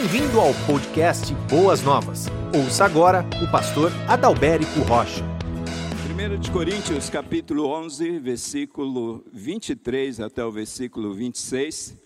Bem-vindo ao podcast Boas Novas. Ouça agora o pastor Adalberico Rocha. 1 de Coríntios, capítulo 11, versículo 23 até o versículo 26,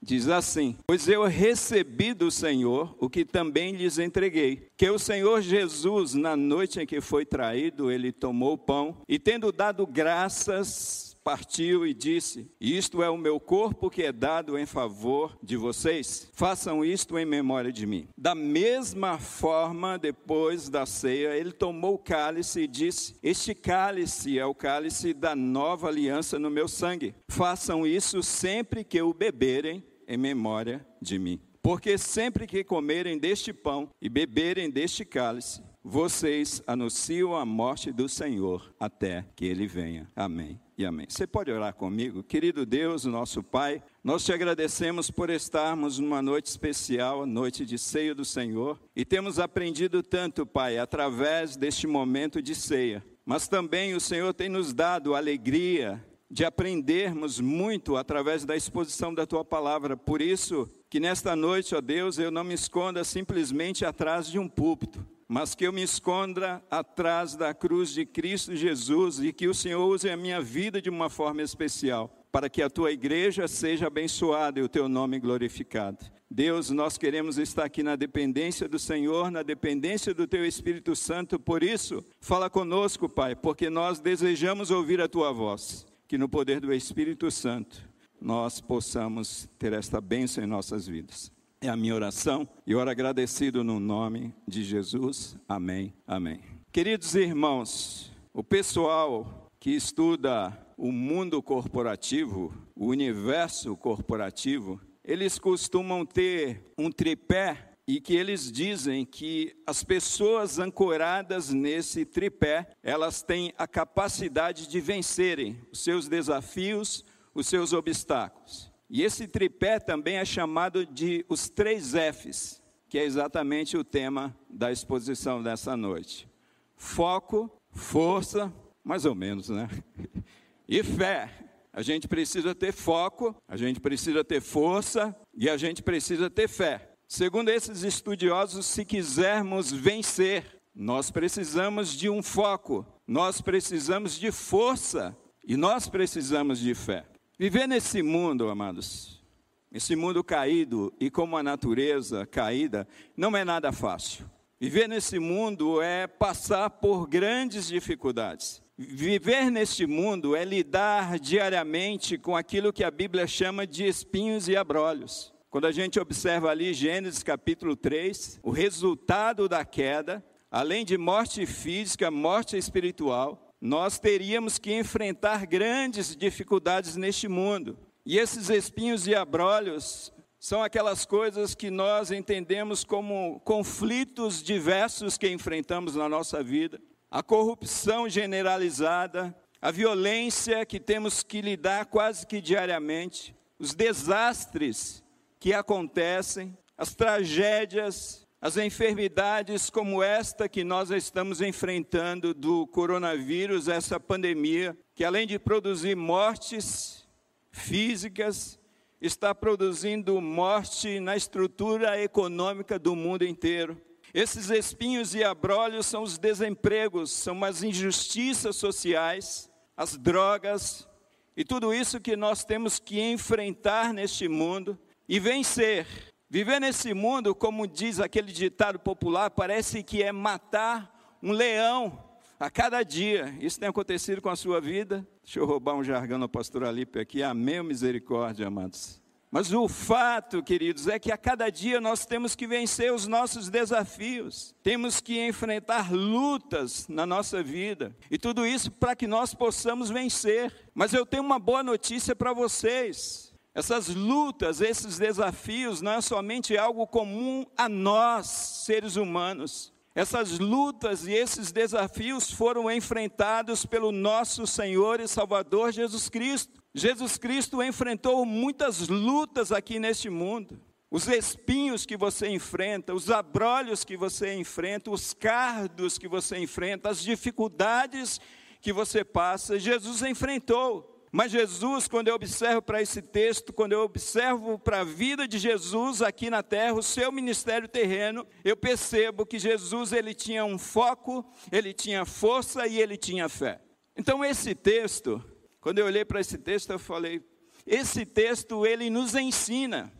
diz assim: Pois eu recebi do Senhor o que também lhes entreguei, que o Senhor Jesus, na noite em que foi traído, ele tomou o pão e, tendo dado graças, partiu e disse: Isto é o meu corpo que é dado em favor de vocês. Façam isto em memória de mim. Da mesma forma, depois da ceia, ele tomou o cálice e disse: Este cálice é o cálice da nova aliança no meu sangue. Façam isso sempre que o beberem em memória de mim. Porque sempre que comerem deste pão e beberem deste cálice, vocês anunciam a morte do Senhor até que ele venha. Amém e amém. Você pode orar comigo? Querido Deus, nosso Pai, nós te agradecemos por estarmos numa noite especial, noite de ceia do Senhor, e temos aprendido tanto, Pai, através deste momento de ceia. Mas também o Senhor tem nos dado alegria de aprendermos muito através da exposição da tua palavra. Por isso, que nesta noite, ó Deus, eu não me esconda simplesmente atrás de um púlpito, mas que eu me esconda atrás da cruz de Cristo Jesus e que o Senhor use a minha vida de uma forma especial, para que a tua igreja seja abençoada e o teu nome glorificado. Deus, nós queremos estar aqui na dependência do Senhor, na dependência do teu Espírito Santo, por isso, fala conosco, Pai, porque nós desejamos ouvir a tua voz, que no poder do Espírito Santo nós possamos ter esta bênção em nossas vidas. É a minha oração e oro agradecido no nome de Jesus. Amém. Amém. Queridos irmãos, o pessoal que estuda o mundo corporativo, o universo corporativo, eles costumam ter um tripé e que eles dizem que as pessoas ancoradas nesse tripé, elas têm a capacidade de vencerem os seus desafios, os seus obstáculos. E esse tripé também é chamado de os três Fs, que é exatamente o tema da exposição dessa noite: foco, força, mais ou menos, né? E fé. A gente precisa ter foco, a gente precisa ter força e a gente precisa ter fé. Segundo esses estudiosos, se quisermos vencer, nós precisamos de um foco, nós precisamos de força e nós precisamos de fé. Viver nesse mundo, amados, esse mundo caído e como a natureza caída, não é nada fácil. Viver nesse mundo é passar por grandes dificuldades. Viver neste mundo é lidar diariamente com aquilo que a Bíblia chama de espinhos e abrolhos. Quando a gente observa ali Gênesis capítulo 3, o resultado da queda, além de morte física, morte espiritual, nós teríamos que enfrentar grandes dificuldades neste mundo. E esses espinhos e abrolhos são aquelas coisas que nós entendemos como conflitos diversos que enfrentamos na nossa vida. A corrupção generalizada, a violência que temos que lidar quase que diariamente, os desastres que acontecem, as tragédias, as enfermidades como esta que nós estamos enfrentando do coronavírus, essa pandemia, que além de produzir mortes físicas, está produzindo morte na estrutura econômica do mundo inteiro. Esses espinhos e abrolhos são os desempregos, são as injustiças sociais, as drogas e tudo isso que nós temos que enfrentar neste mundo e vencer Viver nesse mundo, como diz aquele ditado popular, parece que é matar um leão a cada dia. Isso tem acontecido com a sua vida? Deixa eu roubar um jargão no pastor Alipe aqui. Amém, misericórdia, amados. Mas o fato, queridos, é que a cada dia nós temos que vencer os nossos desafios, temos que enfrentar lutas na nossa vida, e tudo isso para que nós possamos vencer. Mas eu tenho uma boa notícia para vocês: essas lutas, esses desafios não é somente algo comum a nós, seres humanos. Essas lutas e esses desafios foram enfrentados pelo nosso Senhor e Salvador Jesus Cristo. Jesus Cristo enfrentou muitas lutas aqui neste mundo. Os espinhos que você enfrenta, os abrolhos que você enfrenta, os cardos que você enfrenta, as dificuldades que você passa, Jesus enfrentou. Mas Jesus, quando eu observo para esse texto, quando eu observo para a vida de Jesus aqui na terra, o seu ministério terreno, eu percebo que Jesus ele tinha um foco, ele tinha força e ele tinha fé. Então esse texto, quando eu olhei para esse texto, eu falei, esse texto ele nos ensina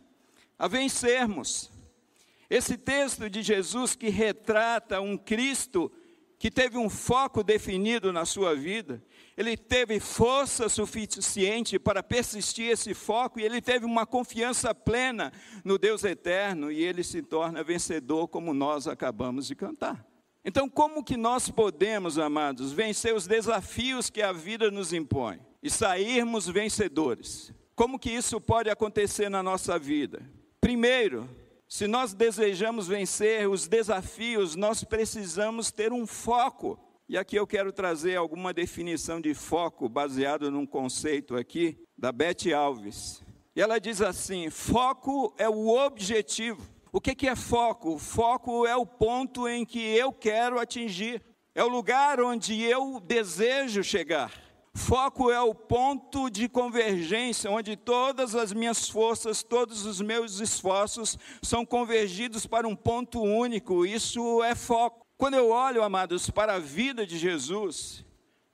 a vencermos. Esse texto de Jesus que retrata um Cristo que teve um foco definido na sua vida, ele teve força suficiente para persistir esse foco e ele teve uma confiança plena no Deus eterno e ele se torna vencedor como nós acabamos de cantar. Então, como que nós podemos, amados, vencer os desafios que a vida nos impõe e sairmos vencedores? Como que isso pode acontecer na nossa vida? Primeiro, se nós desejamos vencer os desafios, nós precisamos ter um foco. E aqui eu quero trazer alguma definição de foco baseado num conceito aqui da Beth Alves. E ela diz assim: foco é o objetivo. O que, é foco? Foco é o ponto em que eu quero atingir, é o lugar onde eu desejo chegar. Foco é o ponto de convergência, onde todas as minhas forças, todos os meus esforços são convergidos para um ponto único. Isso é foco. Quando eu olho, amados, para a vida de Jesus,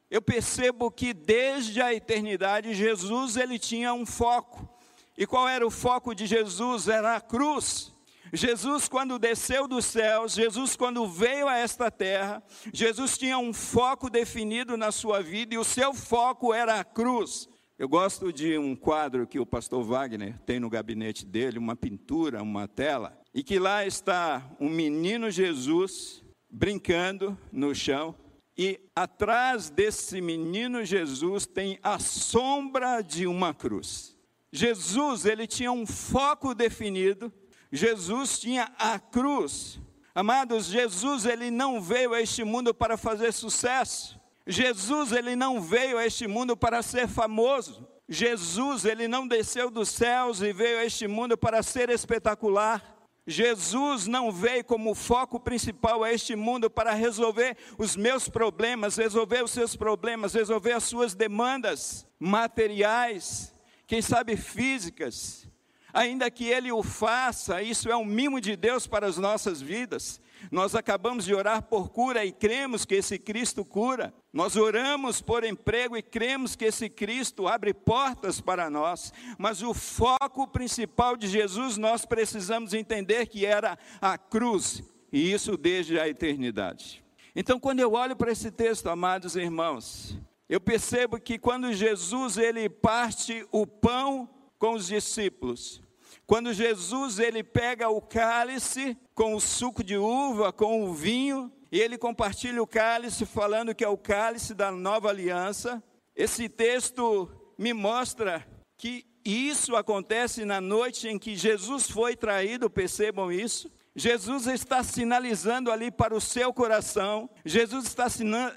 eu percebo que desde a eternidade Jesus ele tinha um foco. E qual era o foco de Jesus? Era a cruz. Jesus, quando desceu dos céus, Jesus, quando veio a esta terra, Jesus tinha um foco definido na sua vida e o seu foco era a cruz. Eu gosto de um quadro que o pastor Wagner tem no gabinete dele, uma pintura, uma tela, e que lá está um menino Jesus brincando no chão, e atrás desse menino Jesus tem a sombra de uma cruz. Jesus, ele tinha um foco definido, Jesus tinha a cruz. Amados, Jesus ele não veio a este mundo para fazer sucesso. Jesus ele não veio a este mundo para ser famoso. Jesus ele não desceu dos céus e veio a este mundo para ser espetacular. Jesus não veio como foco principal a este mundo para resolver os meus problemas, resolver os seus problemas, resolver as suas demandas materiais, quem sabe físicas ainda que Ele o faça, isso é um mimo de Deus para as nossas vidas. Nós acabamos de orar por cura e cremos que esse Cristo cura. Nós oramos por emprego e cremos que esse Cristo abre portas para nós. Mas o foco principal de Jesus nós precisamos entender que era a cruz, e isso desde a eternidade. Então, quando eu olho para esse texto, amados irmãos, eu percebo que quando Jesus ele parte o pão com os discípulos, quando Jesus ele pega o cálice com o suco de uva, com o vinho, e ele compartilha o cálice falando que é o cálice da nova aliança. Esse texto me mostra que isso acontece na noite em que Jesus foi traído, percebam isso. Jesus está sinalizando ali para o seu coração, Jesus está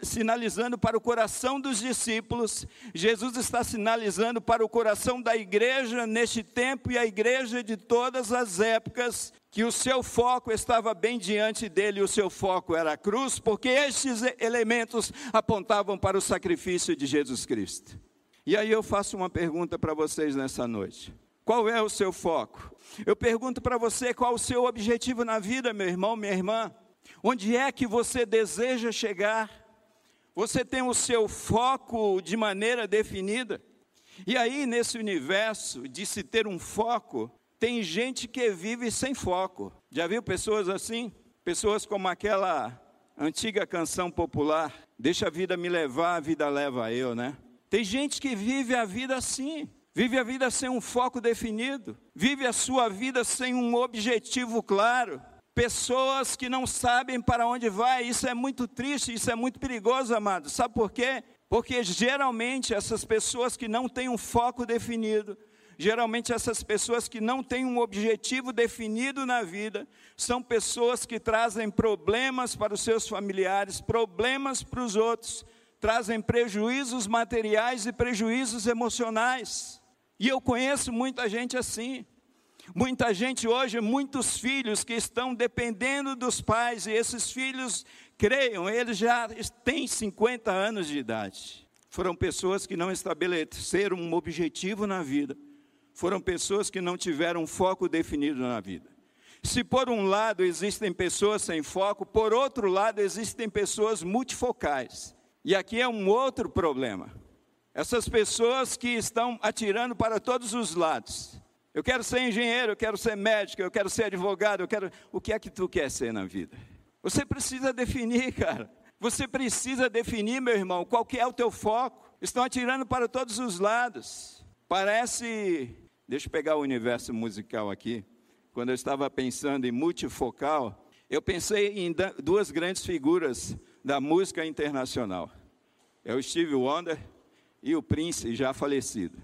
sinalizando para o coração dos discípulos, Jesus está sinalizando para o coração da igreja neste tempo e a igreja de todas as épocas, que o seu foco estava bem diante dele, o seu foco era a cruz, porque estes elementos apontavam para o sacrifício de Jesus Cristo. E aí eu faço uma pergunta para vocês nessa noite. Qual é o seu foco? Eu pergunto para você qual o seu objetivo na vida, meu irmão, minha irmã. Onde é que você deseja chegar? Você tem o seu foco de maneira definida? E aí, nesse universo de se ter um foco, tem gente que vive sem foco. Já viu pessoas assim? Pessoas como aquela antiga canção popular: Deixa a vida me levar, a vida leva eu, né? Tem gente que vive a vida assim vive a vida sem um foco definido, vive a sua vida sem um objetivo claro. Pessoas que não sabem para onde vai, isso é muito triste, isso é muito perigoso, amados. Sabe por quê? Porque geralmente essas pessoas que não têm um foco definido, geralmente essas pessoas que não têm um objetivo definido na vida, são pessoas que trazem problemas para os seus familiares, problemas para os outros, trazem prejuízos materiais e prejuízos emocionais. E eu conheço muita gente assim. Muita gente hoje, muitos filhos que estão dependendo dos pais, e esses filhos, creiam, eles já têm 50 anos de idade. foram pessoas que não estabeleceram um objetivo na vida, foram pessoas que não tiveram um foco definido na vida. Se por um lado existem pessoas sem foco, por outro lado existem pessoas multifocais. E aqui é um outro problema. Essas pessoas que estão atirando para todos os lados. Eu quero ser engenheiro, eu quero ser médico, eu quero ser advogado, eu quero. O que é que tu quer ser na vida? Você precisa definir, cara. Você precisa definir, meu irmão, qual que é o teu foco. Estão atirando para todos os lados. Parece, deixa eu pegar o universo musical aqui. Quando eu estava pensando em multifocal, eu pensei em duas grandes figuras da música internacional. É o Steve Wonder e o Prince, já falecido.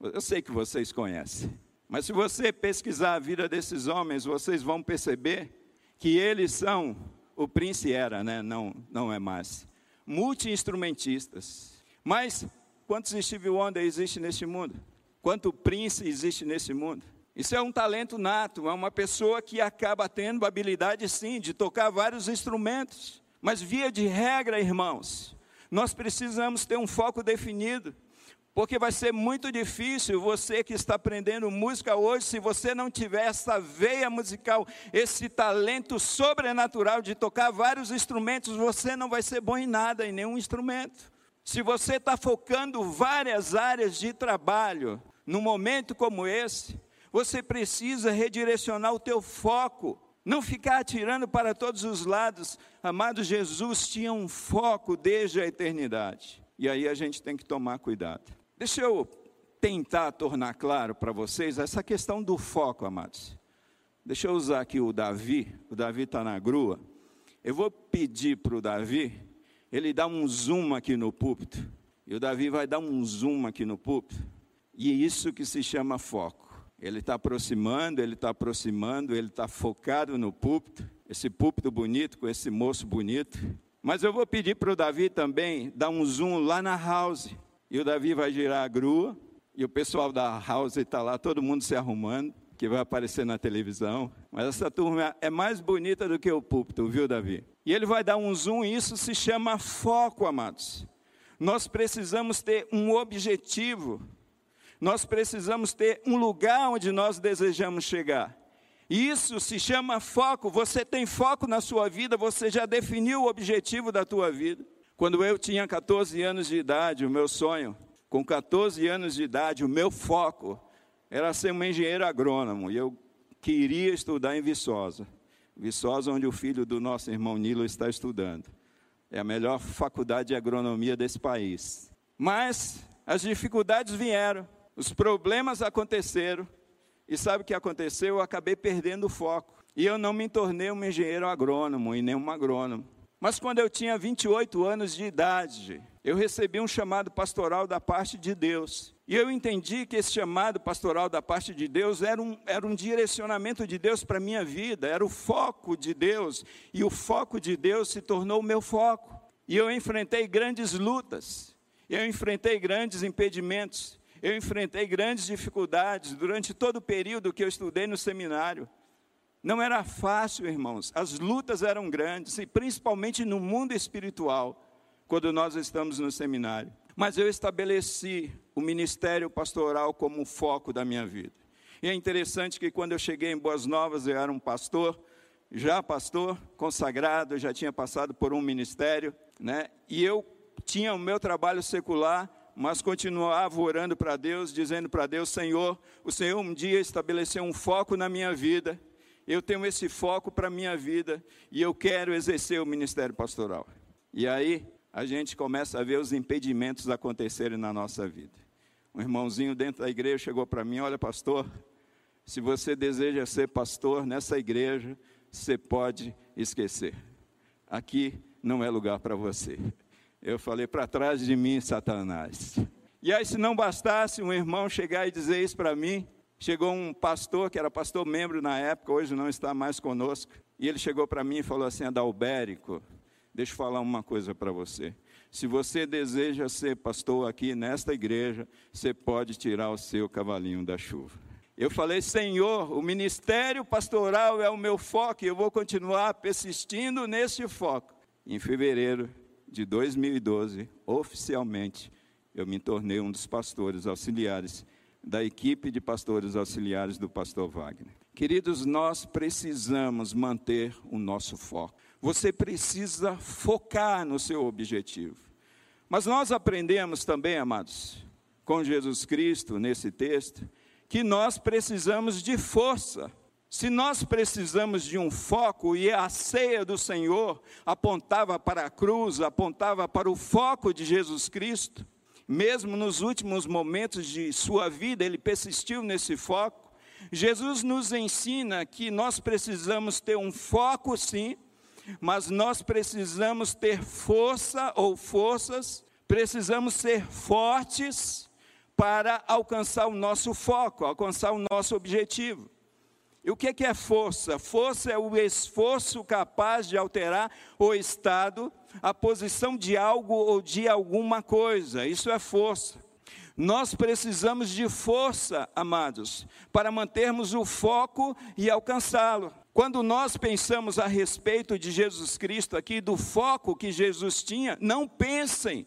Eu sei que vocês conhecem. Mas se você pesquisar a vida desses homens, vocês vão perceber que eles são o Prince era, né? não, não é mais. Multi-instrumentistas. Mas quantos Steve Wonder existe neste mundo? Quanto Prince existe nesse mundo? Isso é um talento nato, é uma pessoa que acaba tendo habilidade sim de tocar vários instrumentos. Mas via de regra, irmãos, nós precisamos ter um foco definido. Porque vai ser muito difícil você que está aprendendo música hoje, se você não tiver essa veia musical, esse talento sobrenatural de tocar vários instrumentos, você não vai ser bom em nada, em nenhum instrumento. Se você está focando várias áreas de trabalho, num momento como esse, você precisa redirecionar o teu foco, não ficar atirando para todos os lados. Amado Jesus tinha um foco desde a eternidade. E aí a gente tem que tomar cuidado. Deixa eu tentar tornar claro para vocês essa questão do foco, amados. Deixa eu usar aqui o Davi, o Davi está na grua. Eu vou pedir para o Davi, ele dá um zoom aqui no púlpito. E o Davi vai dar um zoom aqui no púlpito. E é isso que se chama foco. Ele está aproximando, ele está aproximando, ele está focado no púlpito. Esse púlpito bonito, com esse moço bonito. Mas eu vou pedir para o Davi também dar um zoom lá na house. E o Davi vai girar a grua, e o pessoal da house está lá, todo mundo se arrumando, que vai aparecer na televisão. Mas essa turma é mais bonita do que o púlpito, viu, Davi? E ele vai dar um zoom, e isso se chama foco, amados. Nós precisamos ter um objetivo, nós precisamos ter um lugar onde nós desejamos chegar. Isso se chama foco. Você tem foco na sua vida, você já definiu o objetivo da tua vida. Quando eu tinha 14 anos de idade, o meu sonho, com 14 anos de idade, o meu foco era ser um engenheiro agrônomo. E eu queria estudar em Viçosa. Viçosa, onde o filho do nosso irmão Nilo está estudando. É a melhor faculdade de agronomia desse país. Mas as dificuldades vieram, os problemas aconteceram. E sabe o que aconteceu? Eu acabei perdendo o foco. E eu não me tornei um engenheiro agrônomo e nem um agrônomo. Mas quando eu tinha 28 anos de idade, eu recebi um chamado pastoral da parte de Deus. E eu entendi que esse chamado pastoral da parte de Deus era um, era um direcionamento de Deus para a minha vida, era o foco de Deus. E o foco de Deus se tornou o meu foco. E eu enfrentei grandes lutas, eu enfrentei grandes impedimentos, eu enfrentei grandes dificuldades durante todo o período que eu estudei no seminário. Não era fácil, irmãos. As lutas eram grandes, e principalmente no mundo espiritual, quando nós estamos no seminário. Mas eu estabeleci o ministério pastoral como foco da minha vida. E é interessante que quando eu cheguei em Boas Novas, eu era um pastor, já pastor, consagrado, já tinha passado por um ministério, né? E eu tinha o meu trabalho secular, mas continuava orando para Deus, dizendo para Deus: Senhor, o Senhor um dia estabeleceu um foco na minha vida eu tenho esse foco para a minha vida e eu quero exercer o ministério pastoral. E aí a gente começa a ver os impedimentos acontecerem na nossa vida. Um irmãozinho dentro da igreja chegou para mim: Olha, pastor, se você deseja ser pastor nessa igreja, você pode esquecer. Aqui não é lugar para você. Eu falei: Para trás de mim, Satanás. E aí, se não bastasse um irmão chegar e dizer isso para mim, Chegou um pastor, que era pastor membro na época, hoje não está mais conosco, e ele chegou para mim e falou assim: Adalbérico, deixa eu falar uma coisa para você. Se você deseja ser pastor aqui nesta igreja, você pode tirar o seu cavalinho da chuva. Eu falei, Senhor, o ministério pastoral é o meu foco e eu vou continuar persistindo nesse foco. Em fevereiro de 2012, oficialmente, eu me tornei um dos pastores auxiliares da equipe de pastores auxiliares do pastor Wagner. Queridos, nós precisamos manter o nosso foco. Você precisa focar no seu objetivo. Mas nós aprendemos também, amados, com Jesus Cristo nesse texto, que nós precisamos de força. Se nós precisamos de um foco, e a ceia do Senhor apontava para a cruz, apontava para o foco de Jesus Cristo, mesmo nos últimos momentos de sua vida, ele persistiu nesse foco. Jesus nos ensina que nós precisamos ter um foco, sim, mas nós precisamos ter força ou forças, precisamos ser fortes para alcançar o nosso foco, alcançar o nosso objetivo. E o que é força? Força é o esforço capaz de alterar o estado a posição de algo ou de alguma coisa. Isso é força. Nós precisamos de força, amados, para mantermos o foco e alcançá-lo. Quando nós pensamos a respeito de Jesus Cristo aqui, do foco que Jesus tinha, não pensem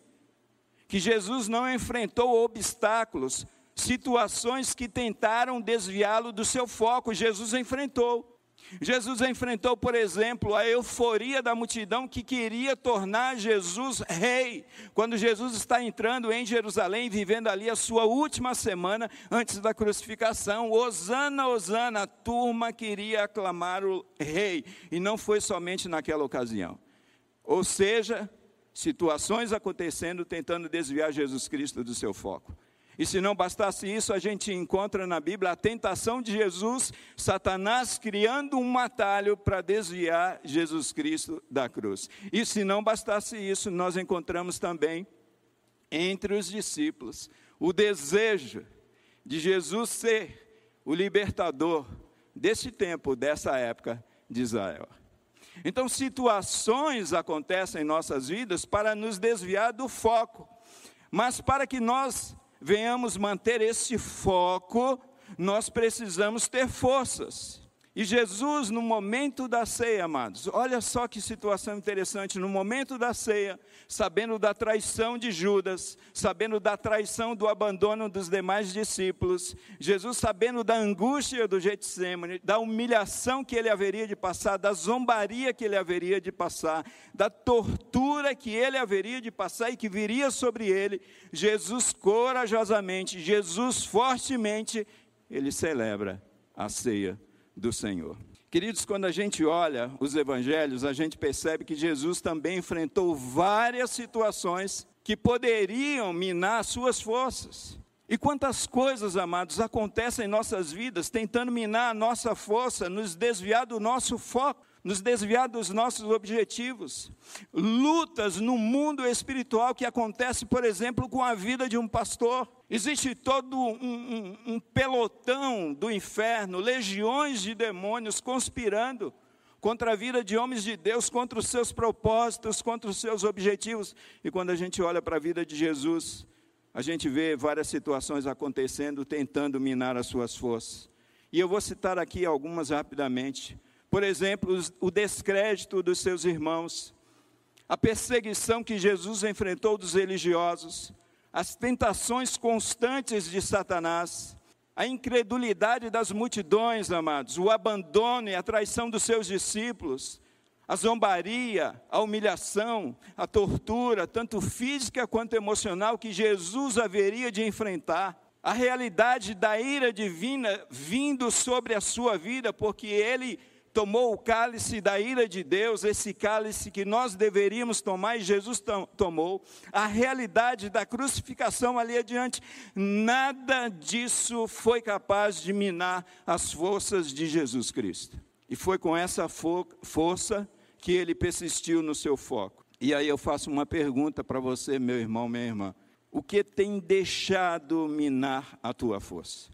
que Jesus não enfrentou obstáculos, situações que tentaram desviá-lo do seu foco, Jesus enfrentou. Jesus enfrentou, por exemplo, a euforia da multidão que queria tornar Jesus rei. Quando Jesus está entrando em Jerusalém, vivendo ali a sua última semana antes da crucificação, Osana, Osana, a turma queria aclamar o rei, e não foi somente naquela ocasião. Ou seja, situações acontecendo tentando desviar Jesus Cristo do seu foco. E se não bastasse isso, a gente encontra na Bíblia a tentação de Jesus, Satanás criando um atalho para desviar Jesus Cristo da cruz. E se não bastasse isso, nós encontramos também entre os discípulos o desejo de Jesus ser o libertador desse tempo, dessa época de Israel. Então, situações acontecem em nossas vidas para nos desviar do foco, mas para que nós venhamos manter esse foco, nós precisamos ter forças. E Jesus, no momento da ceia, amados, olha só que situação interessante. No momento da ceia, sabendo da traição de Judas, sabendo da traição do abandono dos demais discípulos, Jesus, sabendo da angústia do Getsemane, da humilhação que ele haveria de passar, da zombaria que ele haveria de passar, da tortura que ele haveria de passar e que viria sobre ele, Jesus corajosamente, Jesus fortemente, ele celebra a ceia do Senhor. Queridos, quando a gente olha os evangelhos, a gente percebe que Jesus também enfrentou várias situações que poderiam minar suas forças. E quantas coisas, amados, acontecem em nossas vidas tentando minar a nossa força, nos desviar do nosso foco nos desviar dos nossos objetivos. Lutas no mundo espiritual que acontece, por exemplo, com a vida de um pastor. Existe todo um, um, um pelotão do inferno, legiões de demônios conspirando contra a vida de homens de Deus, contra os seus propósitos, contra os seus objetivos. E quando a gente olha para a vida de Jesus, a gente vê várias situações acontecendo, tentando minar as suas forças. E eu vou citar aqui algumas rapidamente. Por exemplo, o descrédito dos seus irmãos, a perseguição que Jesus enfrentou dos religiosos, as tentações constantes de Satanás, a incredulidade das multidões, amados, o abandono e a traição dos seus discípulos, a zombaria, a humilhação, a tortura, tanto física quanto emocional, que Jesus haveria de enfrentar, a realidade da ira divina vindo sobre a sua vida, porque ele tomou o cálice da ira de Deus, esse cálice que nós deveríamos tomar e Jesus tomou, a realidade da crucificação ali adiante, nada disso foi capaz de minar as forças de Jesus Cristo. E foi com essa fo força que ele persistiu no seu foco. E aí eu faço uma pergunta para você, meu irmão, minha irmã: o que tem deixado minar a tua força?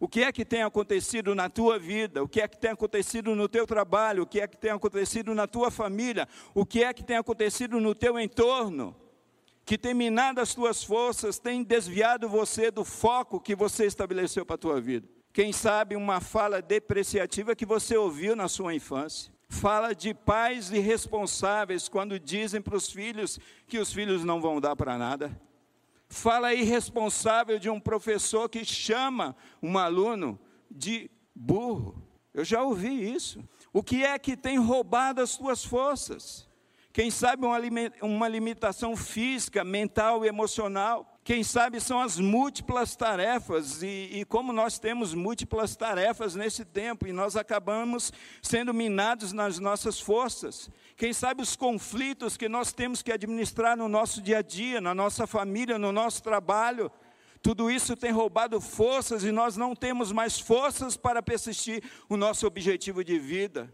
O que é que tem acontecido na tua vida? O que é que tem acontecido no teu trabalho? O que é que tem acontecido na tua família? O que é que tem acontecido no teu entorno? Que tem minado as tuas forças, tem desviado você do foco que você estabeleceu para a tua vida. Quem sabe uma fala depreciativa que você ouviu na sua infância. Fala de pais irresponsáveis quando dizem para os filhos que os filhos não vão dar para nada Fala irresponsável de um professor que chama um aluno de burro. Eu já ouvi isso. O que é que tem roubado as tuas forças? Quem sabe uma, uma limitação física, mental e emocional. Quem sabe são as múltiplas tarefas, e, e, como nós temos múltiplas tarefas nesse tempo, e nós acabamos sendo minados nas nossas forças. Quem sabe os conflitos que nós temos que administrar no nosso dia a dia, na nossa família, no nosso trabalho. Tudo isso tem roubado forças e nós não temos mais forças para persistir o nosso objetivo de vida,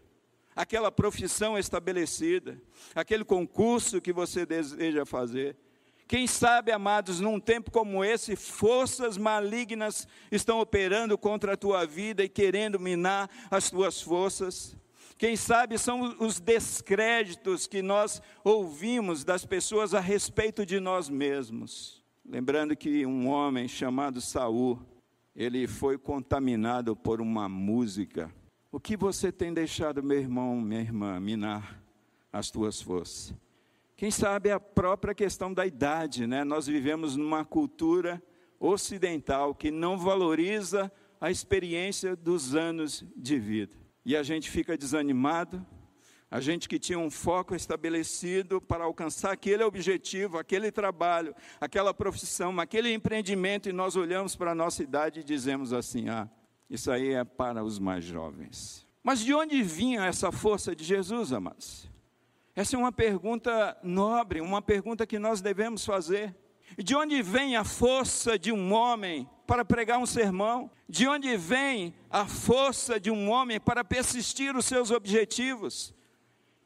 aquela profissão estabelecida, aquele concurso que você deseja fazer. Quem sabe, amados, num tempo como esse, forças malignas estão operando contra a tua vida e querendo minar as tuas forças. Quem sabe são os descréditos que nós ouvimos das pessoas a respeito de nós mesmos. Lembrando que um homem chamado Saul, ele foi contaminado por uma música. O que você tem deixado, meu irmão, minha irmã, minar as tuas forças? Quem sabe a própria questão da idade, né? Nós vivemos numa cultura ocidental que não valoriza a experiência dos anos de vida. E a gente fica desanimado, a gente que tinha um foco estabelecido para alcançar aquele objetivo, aquele trabalho, aquela profissão, aquele empreendimento, e nós olhamos para a nossa idade e dizemos assim: ah, isso aí é para os mais jovens. Mas de onde vinha essa força de Jesus, amados? Essa é uma pergunta nobre, uma pergunta que nós devemos fazer. De onde vem a força de um homem para pregar um sermão? De onde vem a força de um homem para persistir os seus objetivos?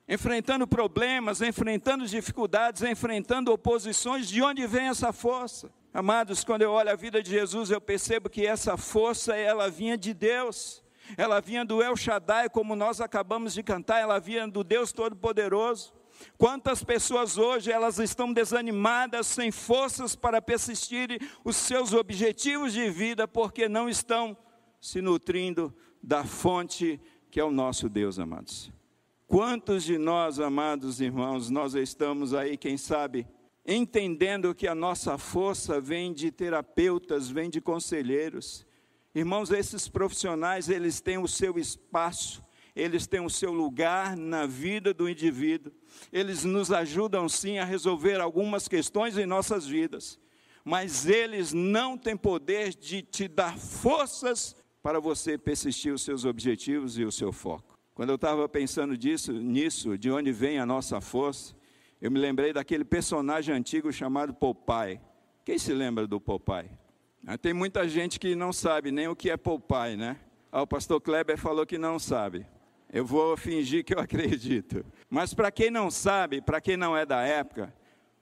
Enfrentando problemas, enfrentando dificuldades, enfrentando oposições, de onde vem essa força? Amados, quando eu olho a vida de Jesus, eu percebo que essa força ela vinha de Deus ela vinha do El Shaddai, como nós acabamos de cantar, ela vinha do Deus Todo-Poderoso. Quantas pessoas hoje elas estão desanimadas, sem forças para persistirem os seus objetivos de vida, porque não estão se nutrindo da fonte que é o nosso Deus, amados. Quantos de nós, amados irmãos, nós estamos aí, quem sabe, entendendo que a nossa força vem de terapeutas, vem de conselheiros, Irmãos, esses profissionais, eles têm o seu espaço, eles têm o seu lugar na vida do indivíduo. Eles nos ajudam sim a resolver algumas questões em nossas vidas, mas eles não têm poder de te dar forças para você persistir os seus objetivos e o seu foco. Quando eu estava pensando disso, nisso, de onde vem a nossa força, eu me lembrei daquele personagem antigo chamado Popeye. Quem se lembra do Popeye? Ah, tem muita gente que não sabe nem o que é Popeye, né? Ah, o pastor Kleber falou que não sabe. Eu vou fingir que eu acredito. Mas para quem não sabe, para quem não é da época,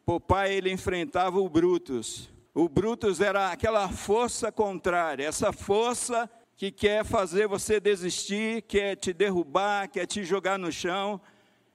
Popeye ele enfrentava o Brutus. O Brutus era aquela força contrária, essa força que quer fazer você desistir, quer te derrubar, quer te jogar no chão.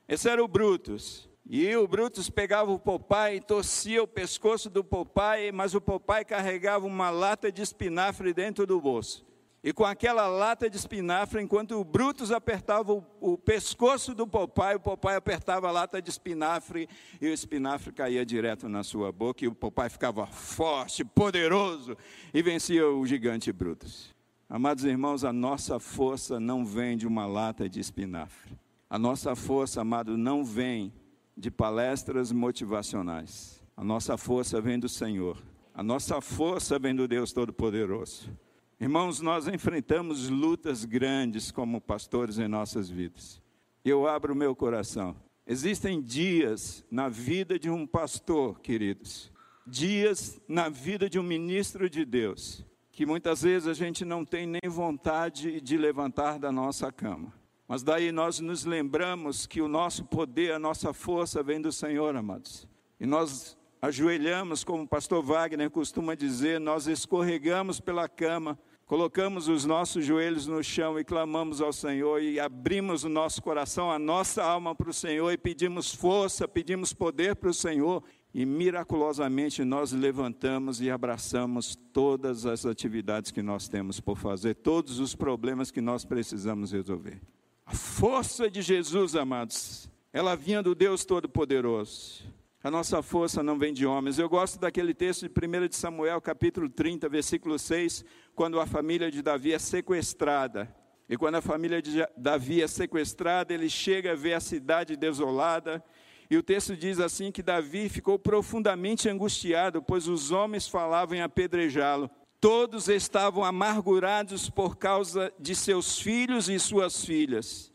Esse era o Brutus. E o Brutus pegava o Popeye, torcia o pescoço do Popeye, mas o Popeye carregava uma lata de espinafre dentro do bolso. E com aquela lata de espinafre, enquanto o Brutus apertava o, o pescoço do Popeye, o Popeye apertava a lata de espinafre e o espinafre caía direto na sua boca e o Popeye ficava forte, poderoso e vencia o gigante Brutus. Amados irmãos, a nossa força não vem de uma lata de espinafre. A nossa força, amado, não vem de palestras motivacionais. A nossa força vem do Senhor. A nossa força vem do Deus Todo-Poderoso. Irmãos, nós enfrentamos lutas grandes como pastores em nossas vidas. Eu abro meu coração. Existem dias na vida de um pastor, queridos, dias na vida de um ministro de Deus, que muitas vezes a gente não tem nem vontade de levantar da nossa cama. Mas daí nós nos lembramos que o nosso poder, a nossa força vem do Senhor, amados. E nós ajoelhamos, como o pastor Wagner costuma dizer, nós escorregamos pela cama, colocamos os nossos joelhos no chão e clamamos ao Senhor e abrimos o nosso coração, a nossa alma para o Senhor e pedimos força, pedimos poder para o Senhor e miraculosamente nós levantamos e abraçamos todas as atividades que nós temos por fazer, todos os problemas que nós precisamos resolver. A força de Jesus, amados, ela vinha do Deus Todo-Poderoso. A nossa força não vem de homens. Eu gosto daquele texto de 1 de Samuel, capítulo 30, versículo 6, quando a família de Davi é sequestrada. E quando a família de Davi é sequestrada, ele chega a ver a cidade desolada. E o texto diz assim que Davi ficou profundamente angustiado, pois os homens falavam em apedrejá-lo. Todos estavam amargurados por causa de seus filhos e suas filhas.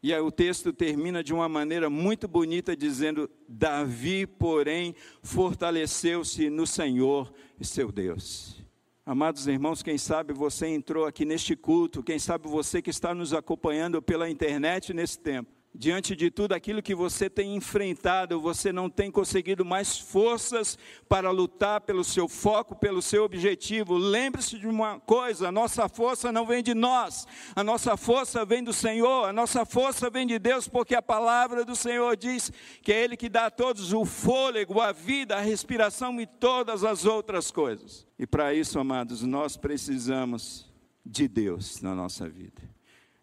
E aí o texto termina de uma maneira muito bonita, dizendo: Davi, porém, fortaleceu-se no Senhor, seu Deus. Amados irmãos, quem sabe você entrou aqui neste culto, quem sabe você que está nos acompanhando pela internet nesse tempo, Diante de tudo aquilo que você tem enfrentado, você não tem conseguido mais forças para lutar pelo seu foco, pelo seu objetivo. Lembre-se de uma coisa: a nossa força não vem de nós, a nossa força vem do Senhor, a nossa força vem de Deus, porque a palavra do Senhor diz que é Ele que dá a todos o fôlego, a vida, a respiração e todas as outras coisas. E para isso, amados, nós precisamos de Deus na nossa vida.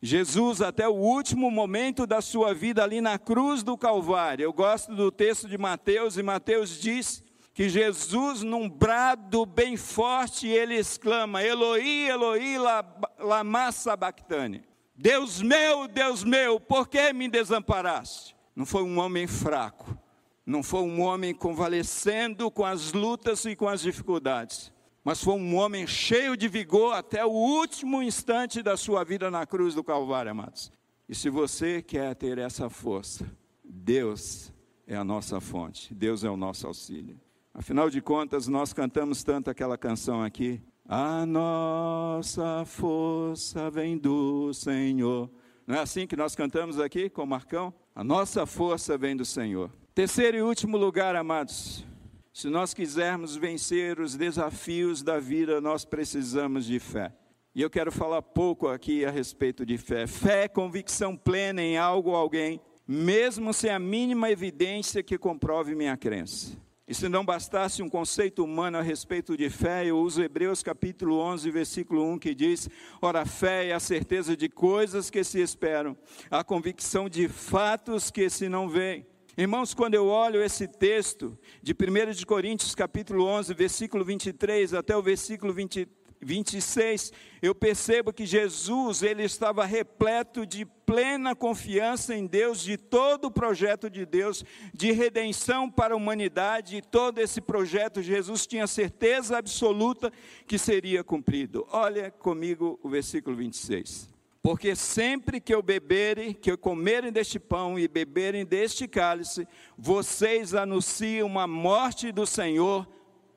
Jesus, até o último momento da sua vida ali na cruz do Calvário, eu gosto do texto de Mateus, e Mateus diz que Jesus, num brado bem forte, ele exclama: Eloi, Eloi, lama sabachthani. Deus meu, Deus meu, por que me desamparaste? Não foi um homem fraco, não foi um homem convalescendo com as lutas e com as dificuldades mas foi um homem cheio de vigor até o último instante da sua vida na cruz do Calvário, amados. E se você quer ter essa força, Deus é a nossa fonte, Deus é o nosso auxílio. Afinal de contas, nós cantamos tanto aquela canção aqui. A nossa força vem do Senhor. Não é assim que nós cantamos aqui com o Marcão? A nossa força vem do Senhor. Terceiro e último lugar, amados, se nós quisermos vencer os desafios da vida, nós precisamos de fé. E eu quero falar pouco aqui a respeito de fé. Fé é convicção plena em algo ou alguém, mesmo sem a mínima evidência que comprove minha crença. E se não bastasse um conceito humano a respeito de fé, eu uso Hebreus capítulo 11, versículo 1, que diz: Ora, a fé é a certeza de coisas que se esperam, a convicção de fatos que se não veem. Irmãos, quando eu olho esse texto de 1 de Coríntios, capítulo 11, versículo 23 até o versículo 20, 26, eu percebo que Jesus, ele estava repleto de plena confiança em Deus, de todo o projeto de Deus, de redenção para a humanidade, e todo esse projeto, Jesus tinha certeza absoluta que seria cumprido. Olha comigo o versículo 26. Porque sempre que eu beberem, que eu comerem deste pão e beberem deste cálice, vocês anunciam a morte do Senhor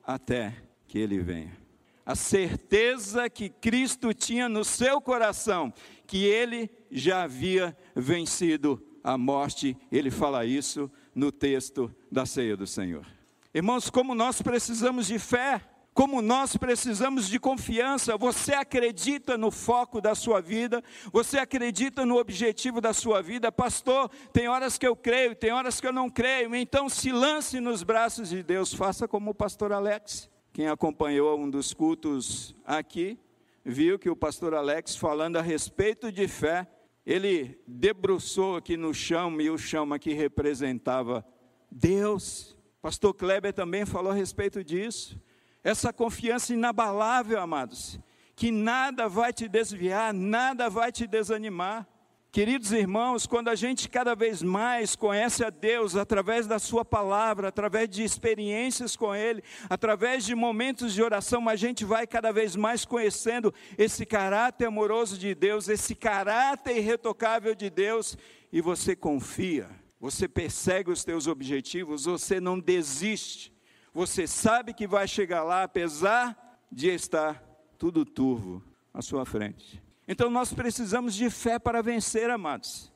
até que ele venha. A certeza que Cristo tinha no seu coração, que ele já havia vencido a morte, ele fala isso no texto da ceia do Senhor. Irmãos, como nós precisamos de fé, como nós precisamos de confiança. Você acredita no foco da sua vida? Você acredita no objetivo da sua vida? Pastor, tem horas que eu creio, tem horas que eu não creio. Então se lance nos braços de Deus. Faça como o pastor Alex. Quem acompanhou um dos cultos aqui, viu que o pastor Alex falando a respeito de fé, ele debruçou aqui no chão e o chão aqui representava Deus. Pastor Kleber também falou a respeito disso essa confiança inabalável, amados, que nada vai te desviar, nada vai te desanimar. Queridos irmãos, quando a gente cada vez mais conhece a Deus através da Sua palavra, através de experiências com Ele, através de momentos de oração, a gente vai cada vez mais conhecendo esse caráter amoroso de Deus, esse caráter irretocável de Deus, e você confia, você persegue os teus objetivos, você não desiste, você sabe que vai chegar lá, apesar de estar tudo turvo à sua frente. Então nós precisamos de fé para vencer, amados.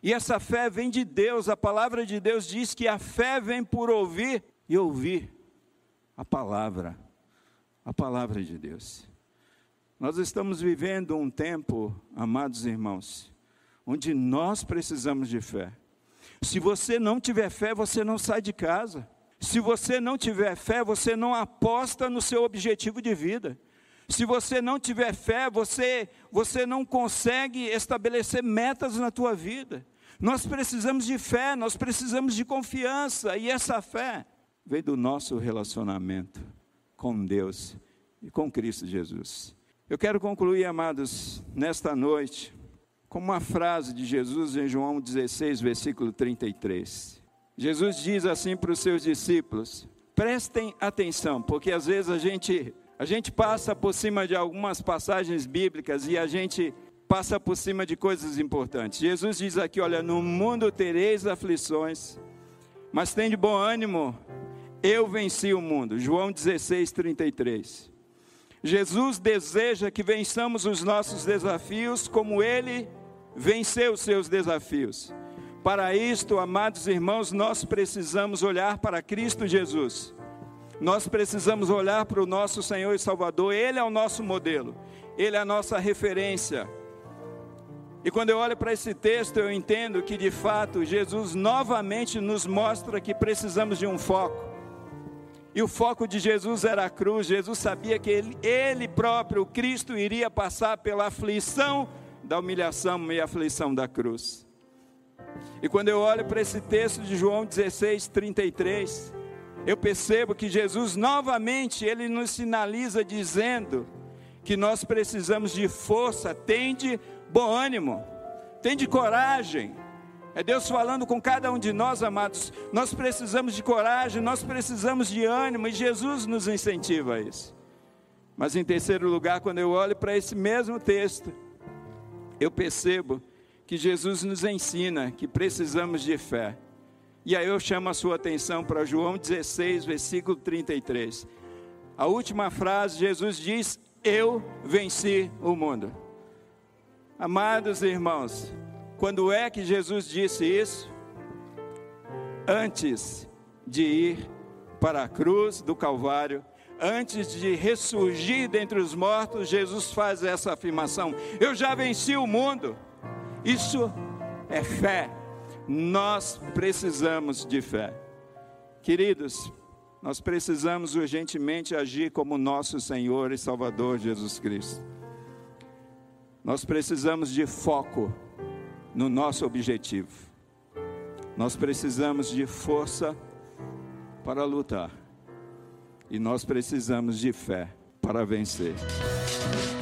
E essa fé vem de Deus, a palavra de Deus diz que a fé vem por ouvir e ouvir a palavra, a palavra de Deus. Nós estamos vivendo um tempo, amados irmãos, onde nós precisamos de fé. Se você não tiver fé, você não sai de casa. Se você não tiver fé, você não aposta no seu objetivo de vida. Se você não tiver fé, você, você não consegue estabelecer metas na tua vida. Nós precisamos de fé, nós precisamos de confiança, e essa fé vem do nosso relacionamento com Deus e com Cristo Jesus. Eu quero concluir, amados, nesta noite, com uma frase de Jesus em João 16, versículo 33. Jesus diz assim para os seus discípulos: prestem atenção, porque às vezes a gente, a gente passa por cima de algumas passagens bíblicas e a gente passa por cima de coisas importantes. Jesus diz aqui: olha, no mundo tereis aflições, mas tem de bom ânimo, eu venci o mundo. João 16, 33. Jesus deseja que vençamos os nossos desafios como ele venceu os seus desafios. Para isto, amados irmãos, nós precisamos olhar para Cristo Jesus. Nós precisamos olhar para o nosso Senhor e Salvador, Ele é o nosso modelo, Ele é a nossa referência. E quando eu olho para esse texto, eu entendo que de fato Jesus novamente nos mostra que precisamos de um foco. E o foco de Jesus era a cruz. Jesus sabia que ele, ele próprio, Cristo, iria passar pela aflição da humilhação e aflição da cruz. E quando eu olho para esse texto de João 16, 33, eu percebo que Jesus novamente ele nos sinaliza dizendo que nós precisamos de força, tende bom ânimo, tende coragem, é Deus falando com cada um de nós, amados. Nós precisamos de coragem, nós precisamos de ânimo, e Jesus nos incentiva a isso. Mas em terceiro lugar, quando eu olho para esse mesmo texto, eu percebo que Jesus nos ensina que precisamos de fé. E aí eu chamo a sua atenção para João 16, versículo 33. A última frase, Jesus diz: Eu venci o mundo. Amados irmãos, quando é que Jesus disse isso? Antes de ir para a cruz do Calvário, antes de ressurgir dentre os mortos, Jesus faz essa afirmação: Eu já venci o mundo. Isso é fé. Nós precisamos de fé. Queridos, nós precisamos urgentemente agir como nosso Senhor e Salvador Jesus Cristo. Nós precisamos de foco no nosso objetivo. Nós precisamos de força para lutar. E nós precisamos de fé para vencer.